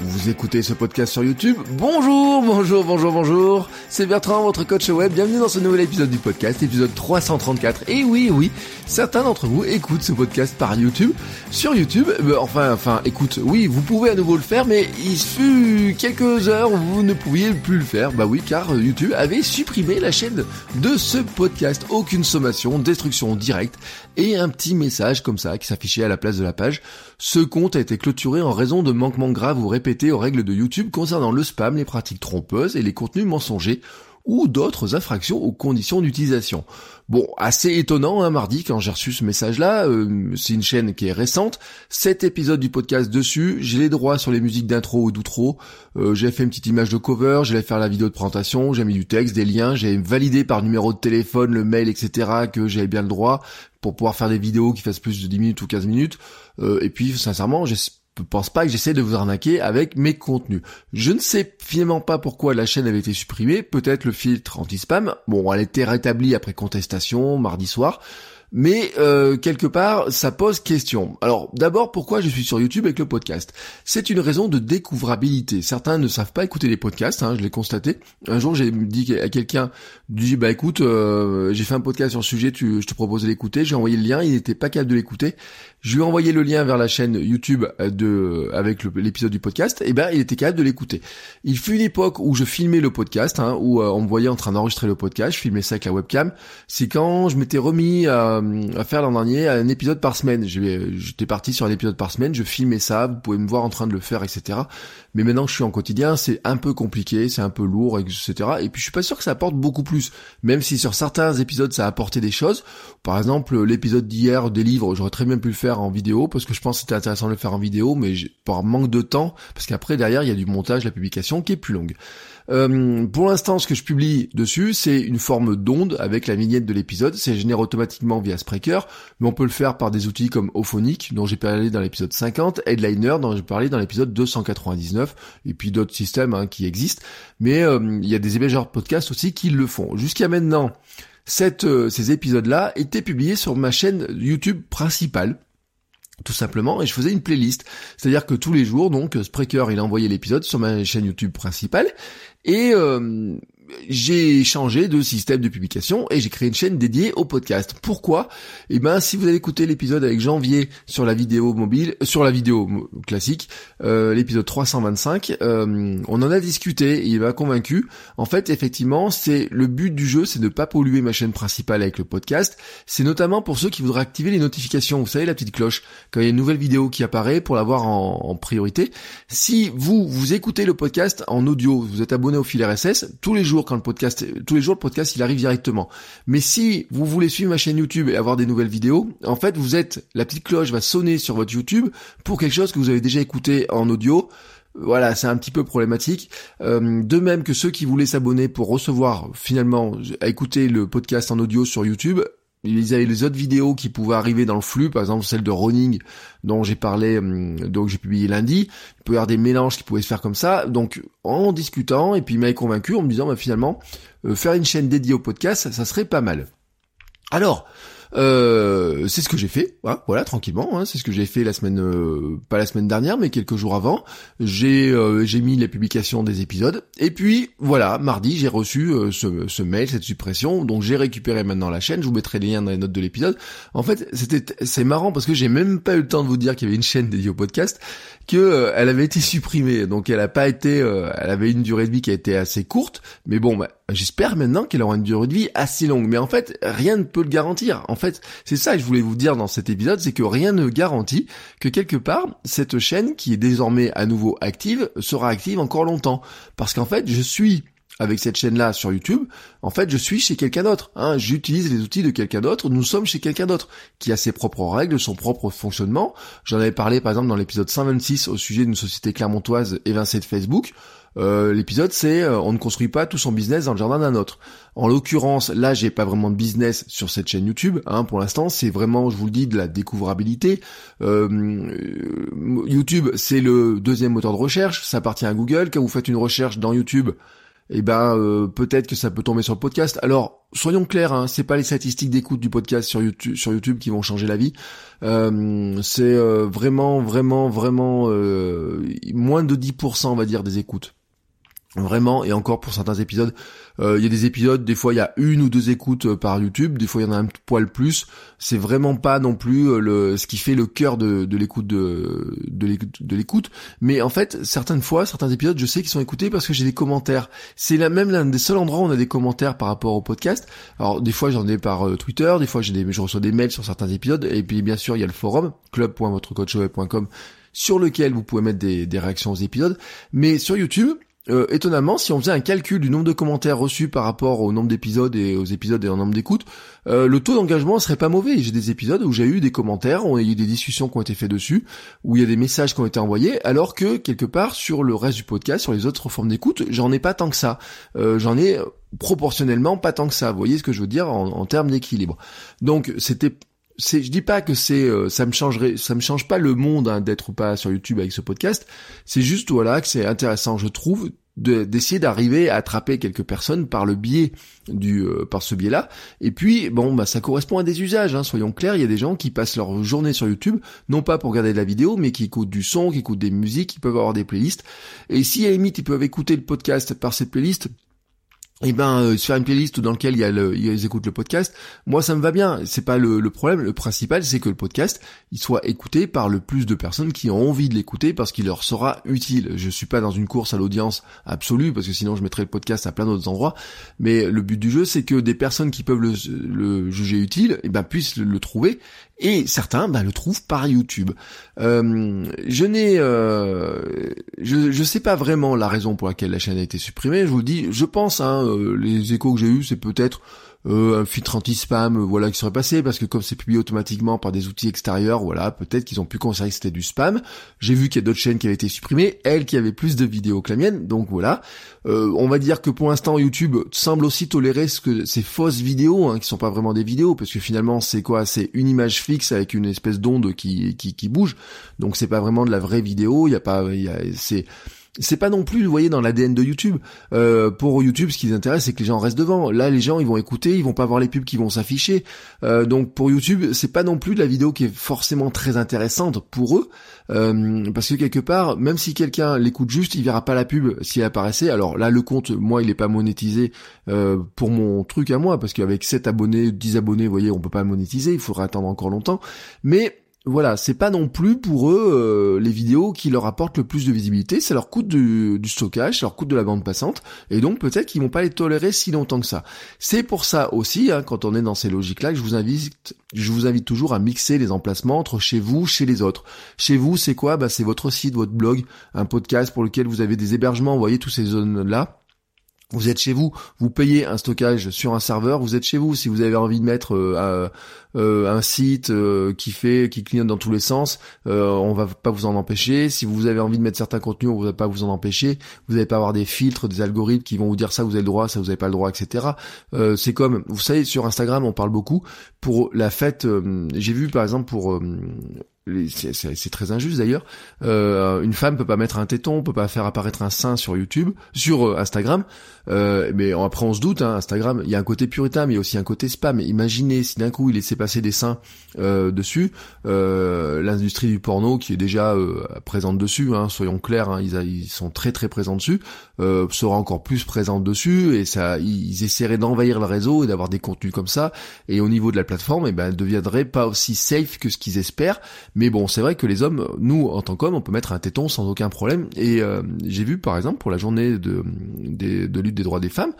Vous écoutez ce podcast sur YouTube Bonjour, bonjour, bonjour, bonjour C'est Bertrand, votre coach web. Bienvenue dans ce nouvel épisode du podcast, épisode 334. Et oui, oui, certains d'entre vous écoutent ce podcast par YouTube. Sur YouTube, euh, enfin, enfin, écoute, oui, vous pouvez à nouveau le faire, mais il fut quelques heures où vous ne pouviez plus le faire. Bah oui, car YouTube avait supprimé la chaîne de ce podcast. Aucune sommation, destruction directe et un petit message comme ça qui s'affichait à la place de la page. Ce compte a été clôturé en raison de manquements graves ou aux règles de YouTube concernant le spam, les pratiques trompeuses et les contenus mensongers ou d'autres infractions aux conditions d'utilisation. Bon, assez étonnant, hein, mardi, quand j'ai reçu ce message-là, euh, c'est une chaîne qui est récente, Cet épisode du podcast dessus, j'ai les droits sur les musiques d'intro ou d'outro, euh, j'ai fait une petite image de cover, j'allais faire la vidéo de présentation, j'ai mis du texte, des liens, j'ai validé par numéro de téléphone, le mail, etc., que j'avais bien le droit pour pouvoir faire des vidéos qui fassent plus de 10 minutes ou 15 minutes, euh, et puis, sincèrement, j'ai je pense pas que j'essaie de vous arnaquer avec mes contenus. Je ne sais finalement pas pourquoi la chaîne avait été supprimée, peut-être le filtre anti-spam. Bon, elle a été rétablie après contestation mardi soir. Mais euh, quelque part, ça pose question. Alors d'abord, pourquoi je suis sur YouTube avec le podcast? C'est une raison de découvrabilité. Certains ne savent pas écouter les podcasts, hein, je l'ai constaté. Un jour, j'ai dit à quelqu'un, dit bah écoute, euh, j'ai fait un podcast sur le sujet, tu, je te propose de l'écouter. J'ai envoyé le lien, il n'était pas capable de l'écouter. Je lui ai envoyé le lien vers la chaîne YouTube de avec l'épisode du podcast. Et ben, il était capable de l'écouter. Il fut une époque où je filmais le podcast, hein, où euh, on me voyait en train d'enregistrer le podcast. Je filmais ça avec la webcam. C'est quand je m'étais remis à à, faire l'an dernier un épisode par semaine. J'étais parti sur un épisode par semaine, je filmais ça, vous pouvez me voir en train de le faire, etc. Mais maintenant que je suis en quotidien, c'est un peu compliqué, c'est un peu lourd, etc. Et puis je suis pas sûr que ça apporte beaucoup plus. Même si sur certains épisodes ça a apporté des choses. Par exemple, l'épisode d'hier des livres, j'aurais très bien pu le faire en vidéo, parce que je pense que c'était intéressant de le faire en vidéo, mais par manque de temps, parce qu'après derrière il y a du montage, la publication qui est plus longue. Euh, pour l'instant, ce que je publie dessus, c'est une forme d'onde avec la vignette de l'épisode. C'est généré automatiquement via Spreaker, mais on peut le faire par des outils comme Ophonic, dont j'ai parlé dans l'épisode 50, Headliner, dont j'ai parlé dans l'épisode 299, et puis d'autres systèmes hein, qui existent. Mais euh, il y a des hébergeurs de podcasts aussi qui le font. Jusqu'à maintenant, euh, ces épisodes-là étaient publiés sur ma chaîne YouTube principale tout simplement, et je faisais une playlist. C'est-à-dire que tous les jours, donc, Spreaker, il a envoyé l'épisode sur ma chaîne YouTube principale, et euh, j'ai changé de système de publication et j'ai créé une chaîne dédiée au podcast. Pourquoi? Eh ben, si vous avez écouté l'épisode avec Janvier sur la vidéo mobile, euh, sur la vidéo classique, euh, l'épisode 325, euh, on en a discuté. Et il m'a convaincu. En fait, effectivement, c'est le but du jeu, c'est de pas polluer ma chaîne principale avec le podcast. C'est notamment pour ceux qui voudraient activer les notifications. Vous savez, la petite cloche quand il y a une nouvelle vidéo qui apparaît pour l'avoir en, en priorité. Si vous vous écoutez le podcast en audio, vous êtes abonné au fil RSS tous les jours quand le podcast, tous les jours le podcast il arrive directement. Mais si vous voulez suivre ma chaîne YouTube et avoir des nouvelles vidéos, en fait vous êtes, la petite cloche va sonner sur votre YouTube pour quelque chose que vous avez déjà écouté en audio. Voilà, c'est un petit peu problématique. Euh, de même que ceux qui voulaient s'abonner pour recevoir finalement à écouter le podcast en audio sur YouTube, ils avaient les autres vidéos qui pouvaient arriver dans le flux, par exemple celle de Running dont j'ai parlé, hum, donc j'ai publié lundi. Il peut y avoir des mélanges qui pouvaient se faire comme ça. Donc en discutant, et puis il m'avait convaincu en me disant bah, finalement euh, faire une chaîne dédiée au podcast, ça serait pas mal. Alors, euh, c'est ce que j'ai fait, voilà, tranquillement. Hein, c'est ce que j'ai fait la semaine, euh, pas la semaine dernière, mais quelques jours avant. J'ai euh, mis la publication des épisodes. Et puis voilà, mardi, j'ai reçu ce, ce, mail, cette suppression. Donc j'ai récupéré maintenant la chaîne. Je vous mettrai les liens dans les notes de l'épisode. En fait, c'était c'est marrant parce que j'ai même pas eu le temps de vous dire qu'il y avait une chaîne dédiée au podcast, que elle avait été supprimée. Donc elle a pas été, elle avait une durée de vie qui a été assez courte. Mais bon, bah, J'espère maintenant qu'elle aura une durée de vie assez longue, mais en fait, rien ne peut le garantir. En fait, c'est ça que je voulais vous dire dans cet épisode, c'est que rien ne garantit que quelque part, cette chaîne qui est désormais à nouveau active, sera active encore longtemps. Parce qu'en fait, je suis avec cette chaîne-là sur YouTube, en fait, je suis chez quelqu'un d'autre. Hein. J'utilise les outils de quelqu'un d'autre. Nous sommes chez quelqu'un d'autre qui a ses propres règles, son propre fonctionnement. J'en avais parlé par exemple dans l'épisode 126 au sujet d'une société clermontoise évincée de Facebook. Euh, l'épisode c'est euh, on ne construit pas tout son business dans le jardin d'un autre. En l'occurrence, là j'ai pas vraiment de business sur cette chaîne YouTube. Hein, pour l'instant, c'est vraiment, je vous le dis, de la découvrabilité. Euh, YouTube, c'est le deuxième moteur de recherche. Ça appartient à Google. Quand vous faites une recherche dans YouTube, eh ben euh, peut-être que ça peut tomber sur le podcast. Alors soyons clairs, hein, c'est pas les statistiques d'écoute du podcast sur YouTube, qui vont changer la vie. Euh, c'est euh, vraiment, vraiment, vraiment moins de 10% on va dire des écoutes. Vraiment, et encore pour certains épisodes, euh, il y a des épisodes, des fois il y a une ou deux écoutes euh, par YouTube, des fois il y en a un poil plus. C'est vraiment pas non plus euh, le ce qui fait le cœur de, de l'écoute de de l'écoute. Mais en fait, certaines fois, certains épisodes, je sais qu'ils sont écoutés parce que j'ai des commentaires. C'est la même l'un des seuls endroits où on a des commentaires par rapport au podcast. Alors des fois j'en ai par Twitter, des fois j'ai des je reçois des mails sur certains épisodes, et puis bien sûr il y a le forum club.votrecoachweb.com sur lequel vous pouvez mettre des, des réactions aux épisodes. Mais sur YouTube, euh, étonnamment, si on faisait un calcul du nombre de commentaires reçus par rapport au nombre d'épisodes et aux épisodes et au nombre d'écoutes, euh, le taux d'engagement serait pas mauvais. J'ai des épisodes où j'ai eu des commentaires, où il y a eu des discussions qui ont été faites dessus, où il y a des messages qui ont été envoyés, alors que quelque part sur le reste du podcast, sur les autres formes d'écoute, j'en ai pas tant que ça. Euh, j'en ai proportionnellement pas tant que ça. Vous voyez ce que je veux dire en, en termes d'équilibre. Donc c'était c'est, je dis pas que c'est, euh, ça me changerait, ça me change pas le monde hein, d'être pas sur YouTube avec ce podcast. C'est juste voilà que c'est intéressant, je trouve, d'essayer d'arriver à attraper quelques personnes par le biais du, euh, par ce biais-là. Et puis bon, bah ça correspond à des usages. Hein, soyons clairs, il y a des gens qui passent leur journée sur YouTube, non pas pour regarder de la vidéo, mais qui écoutent du son, qui écoutent des musiques, qui peuvent avoir des playlists. Et si à la limite ils peuvent écouter le podcast par cette playlist et eh ben euh, une playlist dans lequel il y a le, ils écoutent le podcast, moi ça me va bien. C'est pas le, le, problème. Le principal, c'est que le podcast, il soit écouté par le plus de personnes qui ont envie de l'écouter parce qu'il leur sera utile. Je suis pas dans une course à l'audience absolue parce que sinon je mettrais le podcast à plein d'autres endroits. Mais le but du jeu, c'est que des personnes qui peuvent le, le juger utile, eh ben puissent le, trouver. Et certains, ben, le trouvent par YouTube. Euh, je n'ai, euh, je, je sais pas vraiment la raison pour laquelle la chaîne a été supprimée. Je vous dis, je pense. Hein, euh, les échos que j'ai eus, c'est peut-être euh, un filtre anti-spam, euh, voilà, qui serait passé, parce que comme c'est publié automatiquement par des outils extérieurs, voilà, peut-être qu'ils ont pu considérer que c'était du spam. J'ai vu qu'il y a d'autres chaînes qui avaient été supprimées, elles qui avaient plus de vidéos que la mienne, donc voilà. on va dire que pour l'instant, YouTube semble aussi tolérer ce que ces fausses vidéos, hein, qui sont pas vraiment des vidéos, parce que finalement, c'est quoi? C'est une image fixe avec une espèce d'onde qui, qui, qui bouge, donc c'est pas vraiment de la vraie vidéo, il y a pas, y c'est c'est pas non plus, vous voyez, dans l'ADN de YouTube. Euh, pour YouTube, ce qui les intéresse, c'est que les gens restent devant. Là, les gens, ils vont écouter, ils vont pas voir les pubs qui vont s'afficher. Euh, donc pour YouTube, c'est pas non plus de la vidéo qui est forcément très intéressante pour eux, euh, parce que quelque part, même si quelqu'un l'écoute juste, il verra pas la pub si elle apparaissait. Alors là, le compte, moi, il est pas monétisé pour mon truc à moi, parce qu'avec 7 abonnés, 10 abonnés, vous voyez, on peut pas monétiser, il faudra attendre encore longtemps. Mais voilà, c'est pas non plus pour eux euh, les vidéos qui leur apportent le plus de visibilité, ça leur coûte du, stockage, ça leur coûte de la bande passante, et donc peut-être qu'ils vont pas les tolérer si longtemps que ça. C'est pour ça aussi, hein, quand on est dans ces logiques-là, que je vous invite, je vous invite toujours à mixer les emplacements entre chez vous, chez les autres. Chez vous, c'est quoi? Bah c'est votre site, votre blog, un podcast pour lequel vous avez des hébergements, vous voyez tous ces zones-là vous êtes chez vous, vous payez un stockage sur un serveur, vous êtes chez vous. Si vous avez envie de mettre euh, euh, un site euh, qui fait, qui clignote dans tous les sens, on va pas vous en empêcher. Si vous avez envie de mettre certains contenus, on va pas vous en empêcher. Vous n'allez pas avoir des filtres, des algorithmes qui vont vous dire ça vous avez le droit, ça vous avez pas le droit, etc. c'est comme, vous savez, sur Instagram, on parle beaucoup pour la fête. J'ai vu par exemple pour c'est très injuste d'ailleurs. Euh, une femme peut pas mettre un téton, peut pas faire apparaître un sein sur YouTube, sur euh, Instagram. Euh, mais après on se doute, hein, Instagram, il y a un côté puritain, mais il y a aussi un côté spam. Imaginez si d'un coup il laissait passer des seins euh, dessus, euh, l'industrie du porno qui est déjà présente dessus, hein, soyons clairs, hein, ils, sont très très présents dessus, sera encore plus présente dessus et ça, ils essaieraient d'envahir le réseau et d'avoir des contenus comme ça. Et au niveau de la plateforme, eh ben, elle deviendrait pas aussi safe que ce qu'ils espèrent Mais bon, c'est vrai que les hommes, nous, en tant qu'hommes, on peut mettre un téton sans aucun problème. Et euh, j'ai vu, par exemple, pour la journée de, de lutte des droits des femmes,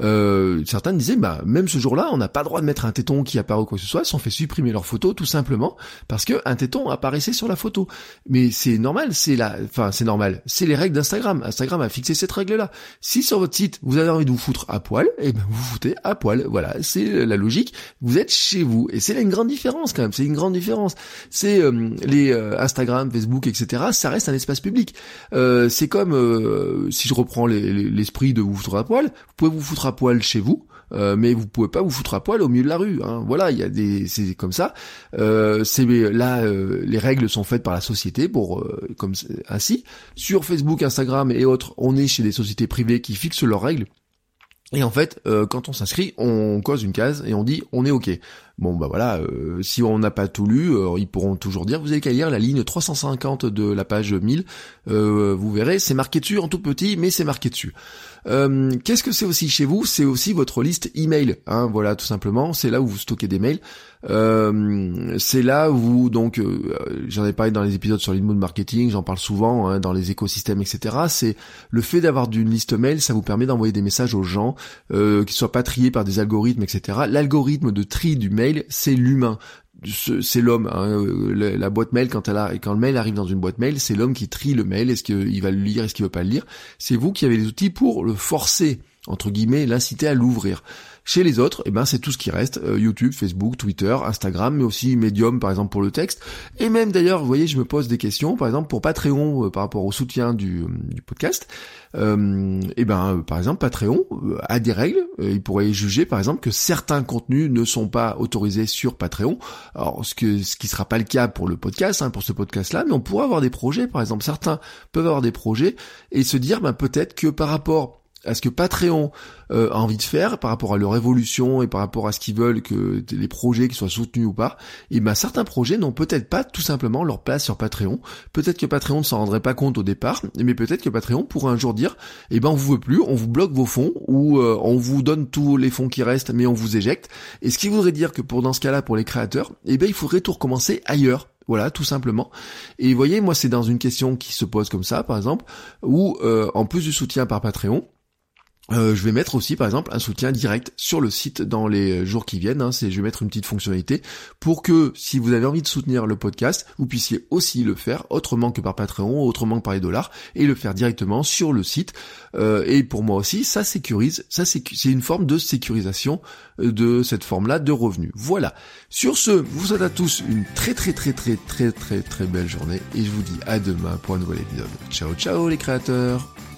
euh, certains disaient, bah même ce jour-là, on n'a pas le droit de mettre un téton qui apparaît ou quoi que ce soit, sont fait supprimer leur photo tout simplement parce que un téton apparaissait sur la photo. Mais c'est normal, c'est la, enfin c'est normal, c'est les règles d'Instagram. Instagram a fixé cette règle-là. Si sur votre site vous avez envie de vous foutre à poil, eh ben vous vous foutez à poil. Voilà, c'est la logique. Vous êtes chez vous et c'est là une grande différence quand même. C'est une grande différence. C'est euh, les euh, Instagram, Facebook, etc. Ça reste un espace public. Euh, c'est comme si je reprends l'esprit de vous foutre à poil, vous pouvez vous foutre à poil chez vous, euh, mais vous pouvez pas vous foutre à poil au milieu de la rue. Hein. Voilà, il y a des, c'est comme ça. Euh, c'est là, euh, les règles sont faites par la société pour comme ainsi. Sur Facebook, Instagram et autres, on est chez des sociétés privées qui fixent leurs règles. Et en fait, quand on s'inscrit, on cause une case et on dit on est ok. Bon bah voilà, si on n'a pas tout lu, ils pourront toujours dire vous avez qu'à lire la ligne 350 de la page 1000. vous verrez, c'est marqué dessus en tout petit, mais c'est marqué dessus. Euh, qu'est-ce que c'est aussi chez vous? C'est aussi votre liste email. Hein, voilà, tout simplement. C'est là où vous stockez des mails. Euh, c'est là où donc euh, j'en ai parlé dans les épisodes sur l'inbound marketing, j'en parle souvent hein, dans les écosystèmes, etc. C'est le fait d'avoir d'une liste mail, ça vous permet d'envoyer des messages aux gens euh, qui soient pas triés par des algorithmes, etc. L'algorithme de tri du mail, c'est l'humain c'est l'homme. Hein, la, boîte mail quand elle quand le mail arrive dans une boîte mail, c'est l'homme qui trie le mail. Est-ce qu'il va le lire, est-ce qu'il veut pas le lire? C'est vous qui avez les outils pour le forcer entre guillemets, l'inciter à l'ouvrir. Chez les autres, eh ben c'est tout ce qui reste euh, YouTube, Facebook, Twitter, Instagram, mais aussi Medium par exemple pour le texte. Et même d'ailleurs, vous voyez, je me pose des questions, par exemple pour Patreon euh, par rapport au soutien du, du podcast. Euh, eh ben par exemple Patreon a des règles. il pourrait juger par exemple que certains contenus ne sont pas autorisés sur Patreon. Alors ce que ce qui sera pas le cas pour le podcast, hein, pour ce podcast-là, mais on pourrait avoir des projets. Par exemple, certains peuvent avoir des projets et se dire ben peut-être que par rapport à ce que Patreon euh, a envie de faire par rapport à leur évolution et par rapport à ce qu'ils veulent que les projets qui soient soutenus ou pas, et ben certains projets n'ont peut-être pas tout simplement leur place sur Patreon. Peut-être que Patreon ne s'en rendrait pas compte au départ, mais peut-être que Patreon pourrait un jour dire eh ben on vous veut plus, on vous bloque vos fonds ou euh, on vous donne tous les fonds qui restent mais on vous éjecte. Et ce qui voudrait dire que pour dans ce cas-là pour les créateurs, eh ben il faudrait tout recommencer ailleurs. Voilà, tout simplement. Et vous voyez, moi, c'est dans une question qui se pose comme ça, par exemple, où euh, en plus du soutien par Patreon, euh, je vais mettre aussi par exemple un soutien direct sur le site dans les jours qui viennent. Hein, c'est, je vais mettre une petite fonctionnalité pour que si vous avez envie de soutenir le podcast, vous puissiez aussi le faire autrement que par Patreon, autrement que par les dollars, et le faire directement sur le site. Euh, et pour moi aussi, ça sécurise, ça c'est une forme de sécurisation euh, de cette forme-là de revenus. Voilà. Sur ce, vous souhaite à tous une très très très très très très très belle journée et je vous dis à demain pour un nouvel épisode. Ciao ciao les créateurs